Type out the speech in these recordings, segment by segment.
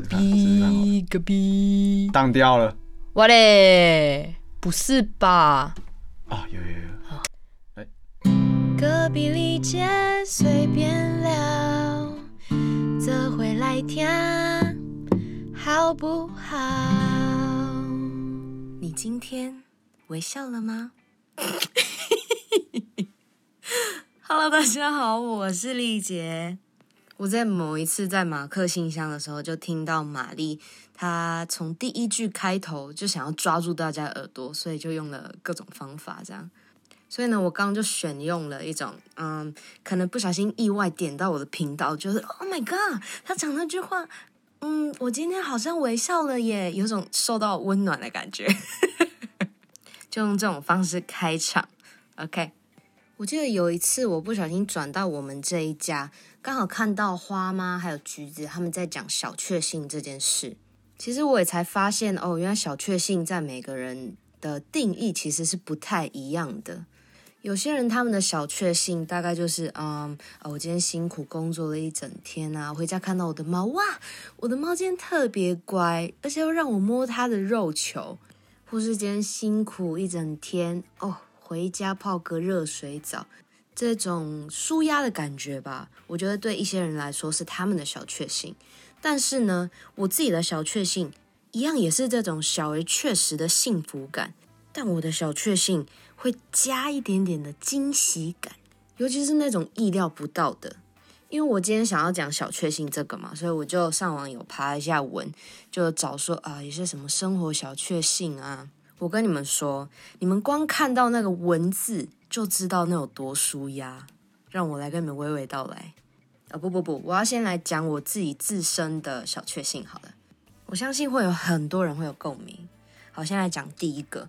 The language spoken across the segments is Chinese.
隔壁隔壁，当掉了我嘞，不是吧？啊！有有有，隔壁里姐随便聊，这回来听好不好？你今天微笑了吗？Hello，大家好，我是丽杰。我在某一次在马克信箱的时候，就听到玛丽她从第一句开头就想要抓住大家耳朵，所以就用了各种方法这样。所以呢，我刚刚就选用了一种，嗯，可能不小心意外点到我的频道，就是 Oh my God，他讲那句话，嗯，我今天好像微笑了耶，有种受到温暖的感觉，就用这种方式开场。OK，我记得有一次我不小心转到我们这一家。刚好看到花妈还有橘子他们在讲小确幸这件事，其实我也才发现哦，原来小确幸在每个人的定义其实是不太一样的。有些人他们的小确幸大概就是，嗯，我今天辛苦工作了一整天啊，回家看到我的猫，哇，我的猫今天特别乖，而且又让我摸它的肉球，或是今天辛苦一整天哦，回家泡个热水澡。这种舒压的感觉吧，我觉得对一些人来说是他们的小确幸。但是呢，我自己的小确幸一样也是这种小而确实的幸福感。但我的小确幸会加一点点的惊喜感，尤其是那种意料不到的。因为我今天想要讲小确幸这个嘛，所以我就上网有爬一下文，就找说啊，有些什么生活小确幸啊。我跟你们说，你们光看到那个文字。就知道那有多舒压，让我来跟你们娓娓道来。啊不不不，我要先来讲我自己自身的小确幸好了。我相信会有很多人会有共鸣。好，先来讲第一个，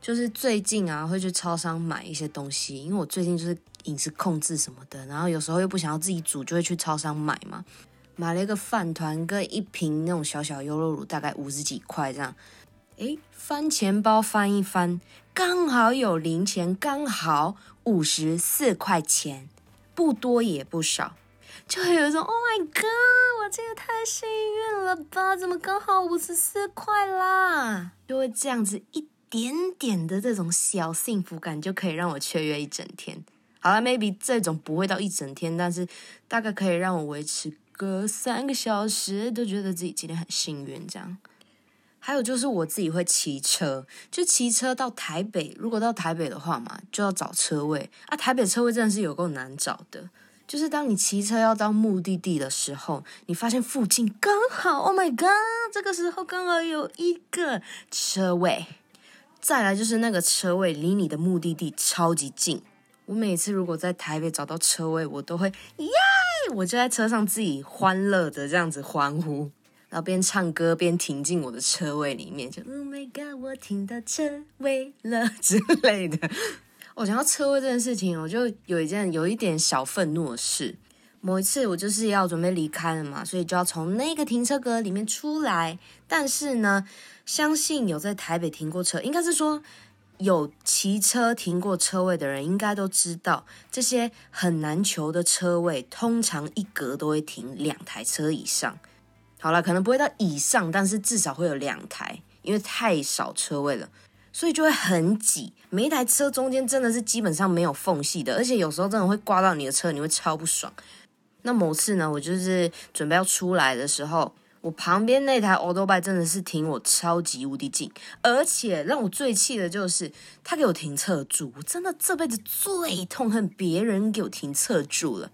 就是最近啊会去超商买一些东西，因为我最近就是饮食控制什么的，然后有时候又不想要自己煮，就会去超商买嘛。买了一个饭团跟一瓶那种小小优酪乳，大概五十几块这样。诶，翻钱包翻一翻。刚好有零钱，刚好五十四块钱，不多也不少，就会有一种 Oh my God，我这也太幸运了吧？怎么刚好五十四块啦？就会这样子一点点的这种小幸福感，就可以让我雀跃一整天。好了，maybe 这种不会到一整天，但是大概可以让我维持个三个小时，都觉得自己今天很幸运这样。还有就是我自己会骑车，就骑车到台北。如果到台北的话嘛，就要找车位啊。台北车位真的是有够难找的。就是当你骑车要到目的地的时候，你发现附近刚好，Oh my God，这个时候刚好有一个车位。再来就是那个车位离你的目的地超级近。我每次如果在台北找到车位，我都会耶，我就在车上自己欢乐的这样子欢呼。然后边唱歌边停进我的车位里面，就 Oh my God，我停到车位了 之类的。我讲到车位这件事情，我就有一件有一点小愤怒的事。某一次我就是要准备离开了嘛，所以就要从那个停车格里面出来。但是呢，相信有在台北停过车，应该是说有骑车停过车位的人，应该都知道这些很难求的车位，通常一格都会停两台车以上。好了，可能不会到以上，但是至少会有两台，因为太少车位了，所以就会很挤。每一台车中间真的是基本上没有缝隙的，而且有时候真的会刮到你的车，你会超不爽。那某次呢，我就是准备要出来的时候，我旁边那台 o l d b i 真的是停我超级无敌近，而且让我最气的就是他给我停侧住，我真的这辈子最痛恨别人给我停侧住了。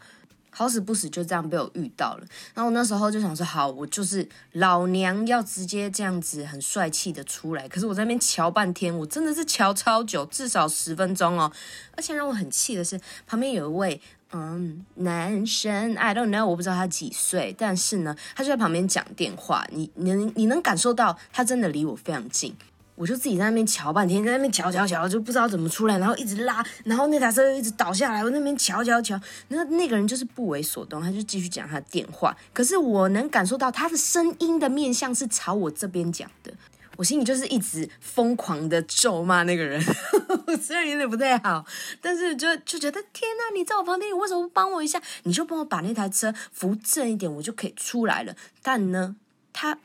好死不死就这样被我遇到了，然后我那时候就想说，好，我就是老娘要直接这样子很帅气的出来。可是我在那边瞧半天，我真的是瞧超久，至少十分钟哦。而且让我很气的是，旁边有一位嗯男生，I don't know，我不知道他几岁，但是呢，他就在旁边讲电话，你你你能感受到他真的离我非常近。我就自己在那边瞧半天，在那边瞧瞧瞧，就不知道怎么出来，然后一直拉，然后那台车又一直倒下来。我那边瞧瞧瞧，那那个人就是不为所动，他就继续讲他的电话。可是我能感受到他的声音的面向是朝我这边讲的，我心里就是一直疯狂的咒骂那个人。虽然有点不太好，但是就就觉得天哪，你在我旁边，你为什么不帮我一下？你就帮我把那台车扶正一点，我就可以出来了。但呢，他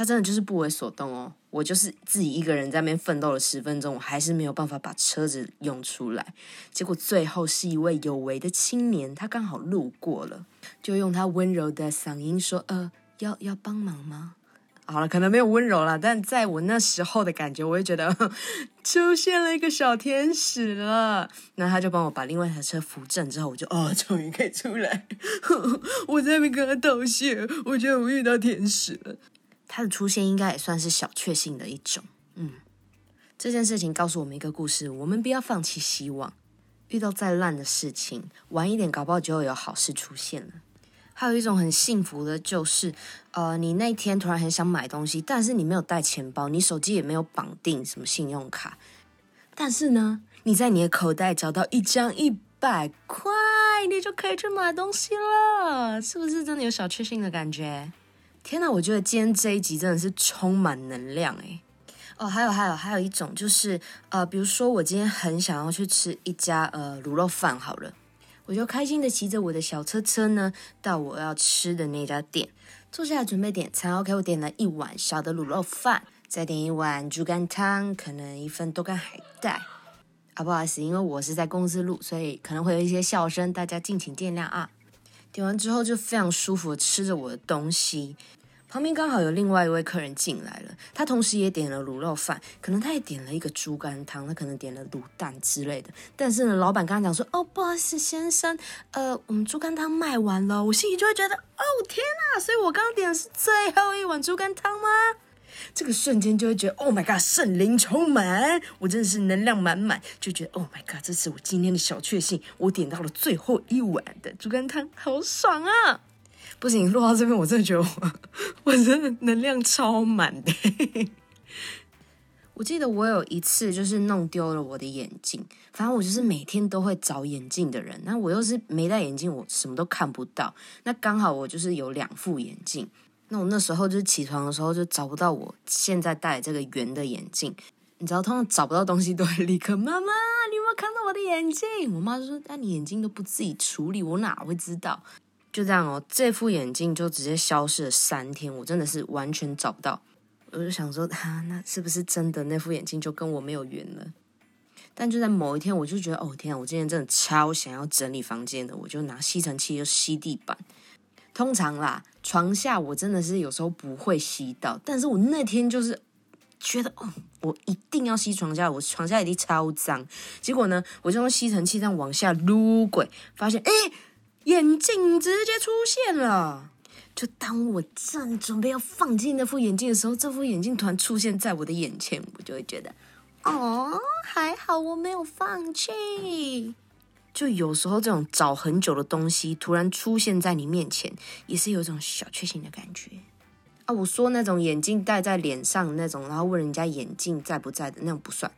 他真的就是不为所动哦。我就是自己一个人在那边奋斗了十分钟，我还是没有办法把车子用出来。结果最后是一位有为的青年，他刚好路过了，就用他温柔的嗓音说：“呃，要要帮忙吗？”好了，可能没有温柔了，但在我那时候的感觉，我会觉得 出现了一个小天使了。那他就帮我把另外一台车扶正之后，我就哦，终于可以出来。我在那边跟他道谢，我觉得我遇到天使了。他的出现应该也算是小确幸的一种。嗯，这件事情告诉我们一个故事：我们不要放弃希望。遇到再烂的事情，晚一点搞不好就会有好事出现了。还有一种很幸福的，就是呃，你那天突然很想买东西，但是你没有带钱包，你手机也没有绑定什么信用卡，但是呢，你在你的口袋找到一张一百块，你就可以去买东西了，是不是真的有小确幸的感觉？天哪，我觉得今天这一集真的是充满能量诶。哦，还有还有还有一种就是呃，比如说我今天很想要去吃一家呃卤肉饭，好了。我就开心的骑着我的小车车呢，到我要吃的那家店，坐下来准备点餐。OK，我点了一碗小的卤肉饭，再点一碗猪肝汤，可能一份豆干海带。啊，不好意思，因为我是在公司录，所以可能会有一些笑声，大家敬请见谅啊。点完之后就非常舒服的吃着我的东西。旁边刚好有另外一位客人进来了，他同时也点了卤肉饭，可能他也点了一个猪肝汤，他可能点了卤蛋之类的。但是呢，老板刚刚讲说：“哦，不好意思，先生，呃，我们猪肝汤卖完了。”我心里就会觉得：“哦，天哪！所以我刚刚点的是最后一碗猪肝汤吗？”这个瞬间就会觉得：“Oh my god，圣灵充满，我真的是能量满满，就觉得：Oh my god，这是我今天的小确幸，我点到了最后一碗的猪肝汤，好爽啊！”不行，录到这边，我真的觉得我 我真的能量超满的。我记得我有一次就是弄丢了我的眼镜，反正我就是每天都会找眼镜的人。那我又是没戴眼镜，我什么都看不到。那刚好我就是有两副眼镜。那我那时候就起床的时候就找不到我现在戴这个圆的眼镜。你知道，通常找不到东西都会立刻妈妈，你有没有看到我的眼镜？我妈就说：“那你眼镜都不自己处理，我哪会知道？”就这样哦，这副眼镜就直接消失了三天，我真的是完全找不到。我就想说，哈，那是不是真的那副眼镜就跟我没有缘了？但就在某一天，我就觉得，哦天啊，我今天真的超想要整理房间的，我就拿吸尘器就吸地板。通常啦，床下我真的是有时候不会吸到，但是我那天就是觉得，哦，我一定要吸床下，我床下一定超脏。结果呢，我就用吸尘器这样往下撸轨，发现，哎。眼镜直接出现了，就当我正准备要放弃那副眼镜的时候，这副眼镜突然出现在我的眼前，我就会觉得，哦，还好我没有放弃。就有时候这种找很久的东西突然出现在你面前，也是有一种小确幸的感觉啊。我说那种眼镜戴在脸上那种，然后问人家眼镜在不在的那种不算，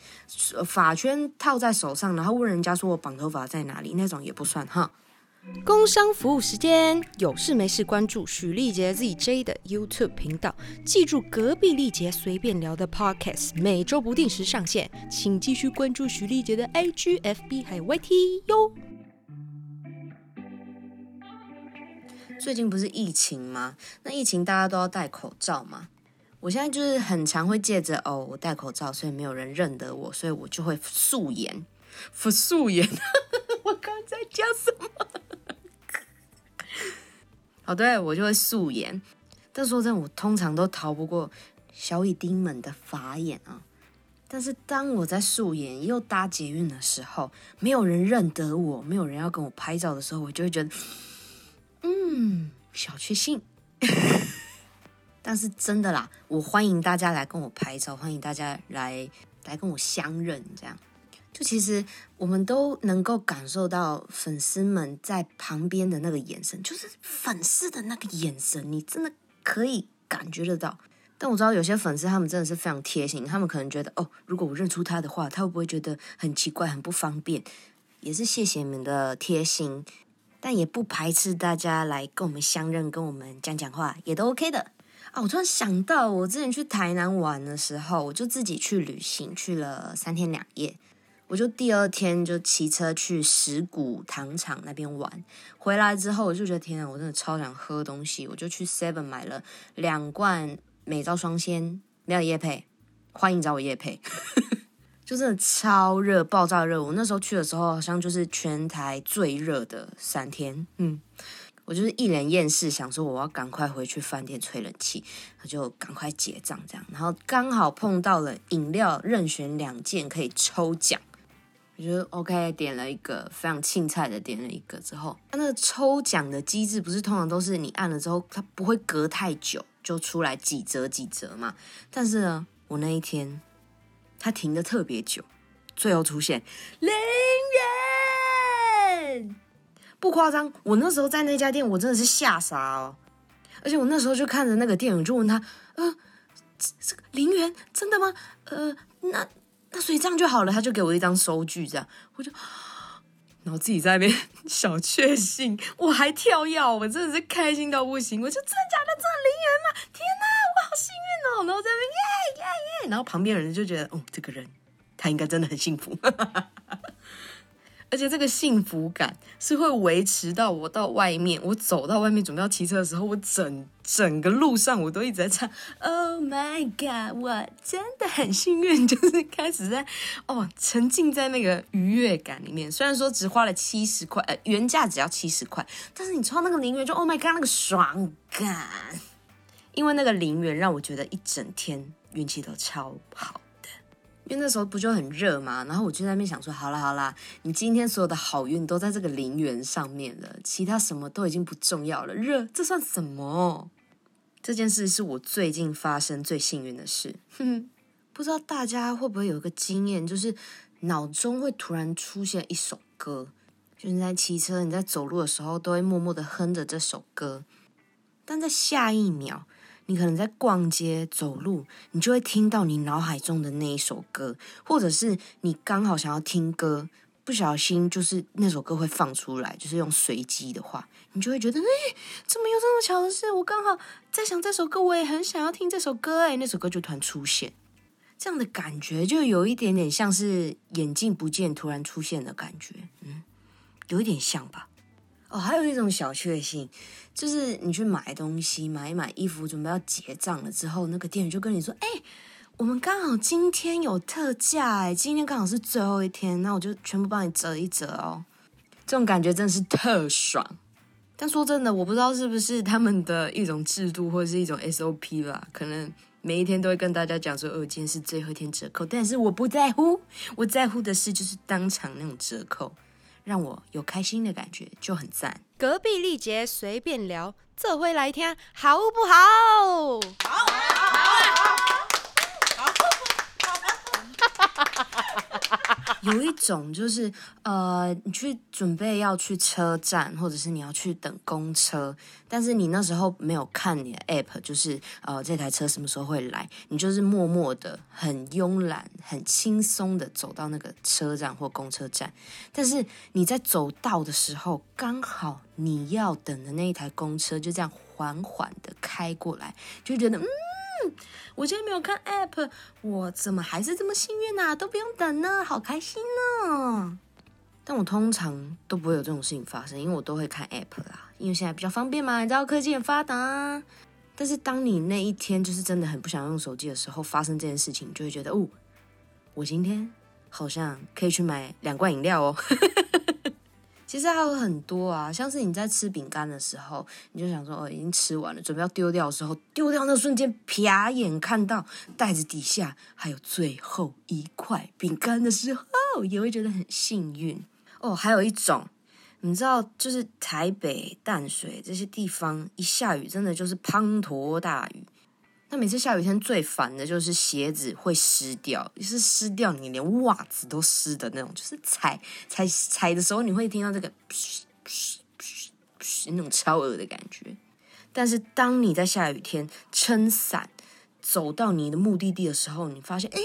发圈套在手上，然后问人家说我绑头发在哪里那种也不算哈。工商服务时间，有事没事关注许丽杰 ZJ 的 YouTube 频道，记住隔壁丽杰随便聊的 Podcast，每周不定时上线，请继续关注许丽杰的 IGFB 还有 YT 哟。最近不是疫情吗？那疫情大家都要戴口罩嘛。我现在就是很常会借着哦，我戴口罩，所以没有人认得我，所以我就会素颜，素颜。我刚在讲什么？哦，对，我就会素颜。但说真的，我通常都逃不过小乙丁们的法眼啊。但是当我在素颜又搭捷运的时候，没有人认得我，没有人要跟我拍照的时候，我就会觉得，嗯，小确幸。但是真的啦，我欢迎大家来跟我拍照，欢迎大家来来跟我相认，这样。就其实我们都能够感受到粉丝们在旁边的那个眼神，就是粉丝的那个眼神，你真的可以感觉得到。但我知道有些粉丝他们真的是非常贴心，他们可能觉得哦，如果我认出他的话，他会不会觉得很奇怪、很不方便？也是谢谢你们的贴心，但也不排斥大家来跟我们相认、跟我们讲讲话，也都 OK 的啊。我突然想到，我之前去台南玩的时候，我就自己去旅行，去了三天两夜。我就第二天就骑车去石鼓糖厂那边玩，回来之后我就觉得天啊，我真的超想喝东西，我就去 Seven 买了两罐美招双鲜，没有叶配，欢迎找我叶配，就真的超热，爆炸热。我那时候去的时候，好像就是全台最热的三天，嗯。我就是一脸厌世，想说我要赶快回去饭店吹冷气，我就赶快结账这样。然后刚好碰到了饮料任选两件可以抽奖，我觉得 OK，点了一个非常青菜的，点了一个之后，它那个抽奖的机制不是通常都是你按了之后，它不会隔太久就出来几折几折嘛？但是呢，我那一天它停的特别久，最后出现零元。不夸张，我那时候在那家店，我真的是吓傻哦。而且我那时候就看着那个店员，就问他：“呃，这个零元真的吗？呃，那那所以这样就好了。”他就给我一张收据，这样我就，然后自己在那边 小确幸，我还跳药，我真的是开心到不行。我就真的假的赚零元嘛？天哪，我好幸运哦！然后在那边耶耶耶，然后旁边人就觉得，哦，这个人他应该真的很幸福。哈哈哈而且这个幸福感是会维持到我到外面，我走到外面准备要骑车的时候，我整整个路上我都一直在唱。Oh my god！我真的很幸运，就是开始在哦沉浸在那个愉悦感里面。虽然说只花了七十块，呃，原价只要七十块，但是你抽那个零元就 Oh my god，那个爽感！因为那个零元让我觉得一整天运气都超好。因为那时候不就很热嘛，然后我就在那边想说，好啦好啦，你今天所有的好运都在这个陵园上面了，其他什么都已经不重要了。热，这算什么？这件事是我最近发生最幸运的事。哼，不知道大家会不会有一个经验，就是脑中会突然出现一首歌，就是在骑车、你在走路的时候，都会默默的哼着这首歌，但在下一秒。你可能在逛街走路，你就会听到你脑海中的那一首歌，或者是你刚好想要听歌，不小心就是那首歌会放出来，就是用随机的话，你就会觉得，哎，怎么有这么巧的事？我刚好在想这首歌，我也很想要听这首歌，哎，那首歌就突然出现，这样的感觉就有一点点像是眼镜不见突然出现的感觉，嗯，有一点像吧。哦，还有一种小确幸，就是你去买东西，买一买衣服，准备要结账了之后，那个店员就跟你说：“哎，我们刚好今天有特价，哎，今天刚好是最后一天，那我就全部帮你折一折哦。”这种感觉真的是特爽。但说真的，我不知道是不是他们的一种制度或者是一种 SOP 吧，可能每一天都会跟大家讲说：“哦，今天是最后一天折扣。”但是我不在乎，我在乎的是就是当场那种折扣。让我有开心的感觉就很赞。隔壁丽杰随便聊，这回来听好不好？好，好，好，好。有一种就是，呃，你去准备要去车站，或者是你要去等公车，但是你那时候没有看你的 app，就是呃这台车什么时候会来，你就是默默的、很慵懒、很轻松的走到那个车站或公车站，但是你在走到的时候，刚好你要等的那一台公车就这样缓缓的开过来，就觉得嗯。我今天没有看 app，我怎么还是这么幸运啊？都不用等呢，好开心呢！但我通常都不会有这种事情发生，因为我都会看 app 啦，因为现在比较方便嘛，你知道科技很发达。但是当你那一天就是真的很不想用手机的时候，发生这件事情，就会觉得哦，我今天好像可以去买两罐饮料哦。其实还有很多啊，像是你在吃饼干的时候，你就想说哦，已经吃完了，准备要丢掉的时候，丢掉那瞬间，瞥眼看到袋子底下还有最后一块饼干的时候，也会觉得很幸运哦。还有一种，你知道，就是台北淡水这些地方一下雨，真的就是滂沱大雨。那每次下雨天最烦的就是鞋子会湿掉，是湿掉你连袜子都湿的那种，就是踩踩踩的时候你会听到这个那种超恶的感觉。但是当你在下雨天撑伞走到你的目的地的时候，你发现，哎，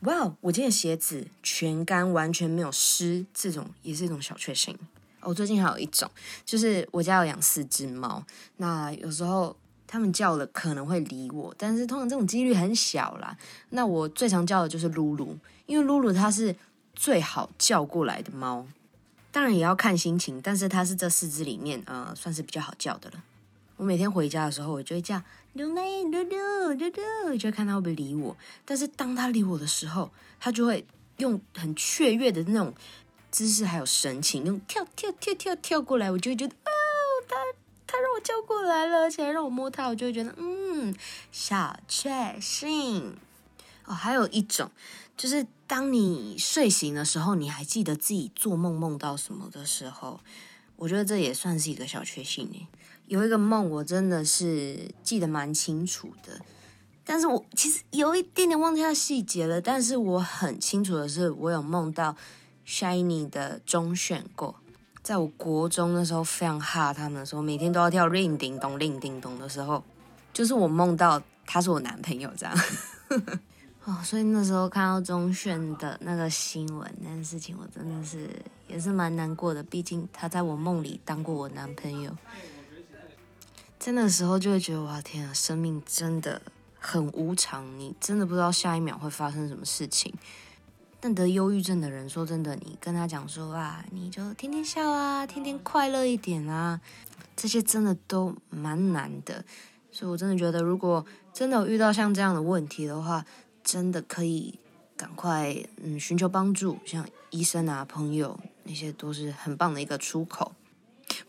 哇，我今天鞋子全干，完全没有湿，这种也是一种小确幸。我最近还有一种，就是我家有养四只猫，那有时候。他们叫了可能会理我，但是通常这种几率很小啦。那我最常叫的就是露露，因为露露它是最好叫过来的猫。当然也要看心情，但是它是这四只里面，呃，算是比较好叫的了。我每天回家的时候，我就会叫刘妹、刘刘、刘刘，就看它会不会理我。但是当它理我的时候，它就会用很雀跃的那种姿势还有神情，用跳跳跳跳跳过来，我就会觉得哦，它他让我叫过来了，而且还让我摸他，我就会觉得嗯，小确幸。哦，还有一种就是当你睡醒的时候，你还记得自己做梦梦到什么的时候，我觉得这也算是一个小确幸诶。有一个梦，我真的是记得蛮清楚的，但是我其实有一点点忘记它细节了。但是我很清楚的是，我有梦到 Shiny 的中选过，在我国中的时候非常哈他们的时候，每天都要跳叮叮咚叮叮咚的时候，就是我梦到他是我男朋友这样。哦，所以那时候看到中炫的那个新闻那件事情，我真的是也是蛮难过的。毕竟他在我梦里当过我男朋友，在那时候就会觉得哇天啊，生命真的很无常，你真的不知道下一秒会发生什么事情。但得忧郁症的人，说真的，你跟他讲说啊，你就天天笑啊，天天快乐一点啊，这些真的都蛮难的。所以我真的觉得，如果真的有遇到像这样的问题的话，真的可以赶快嗯寻求帮助，像医生啊、朋友那些都是很棒的一个出口。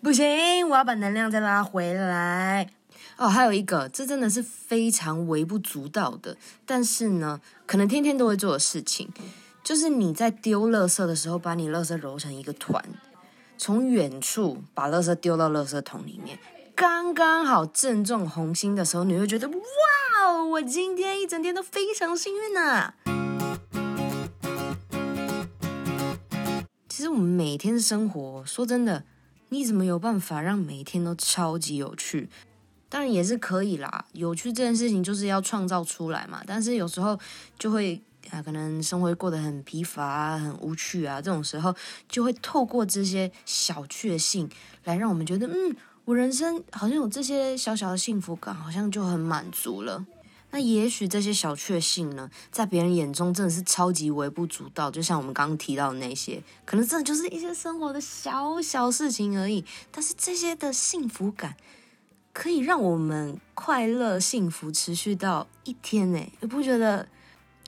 不行，我要把能量再拉回来。哦，还有一个，这真的是非常微不足道的，但是呢，可能天天都会做的事情，就是你在丢垃圾的时候，把你垃圾揉成一个团，从远处把垃圾丢到垃圾桶里面。刚刚好正中红心的时候，你会觉得哇哦，我今天一整天都非常幸运呐。其实我们每天的生活，说真的，你怎么有办法让每天都超级有趣？当然也是可以啦，有趣这件事情就是要创造出来嘛。但是有时候就会啊，可能生活过得很疲乏、很无趣啊，这种时候就会透过这些小确幸来让我们觉得嗯。我人生好像有这些小小的幸福感，好像就很满足了。那也许这些小确幸呢，在别人眼中真的是超级微不足道，就像我们刚刚提到的那些，可能真的就是一些生活的小小事情而已。但是这些的幸福感，可以让我们快乐幸福持续到一天呢，你不觉得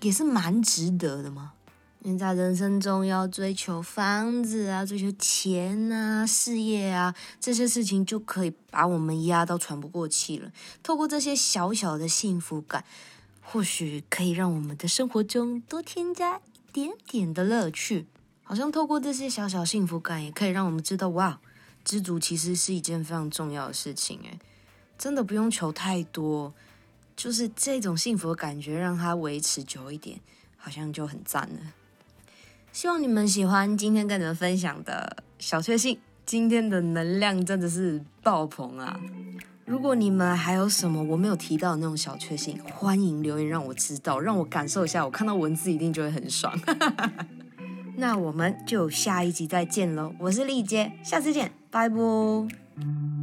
也是蛮值得的吗？你在人生中要追求房子啊，追求钱啊，事业啊，这些事情就可以把我们压到喘不过气了。透过这些小小的幸福感，或许可以让我们的生活中多添加一点点的乐趣。好像透过这些小小幸福感，也可以让我们知道，哇，知足其实是一件非常重要的事情。诶，真的不用求太多，就是这种幸福的感觉，让它维持久一点，好像就很赞了。希望你们喜欢今天跟你们分享的小确幸。今天的能量真的是爆棚啊！如果你们还有什么我没有提到的那种小确幸，欢迎留言让我知道，让我感受一下。我看到文字一定就会很爽。那我们就下一集再见喽！我是丽姐，下次见，拜拜。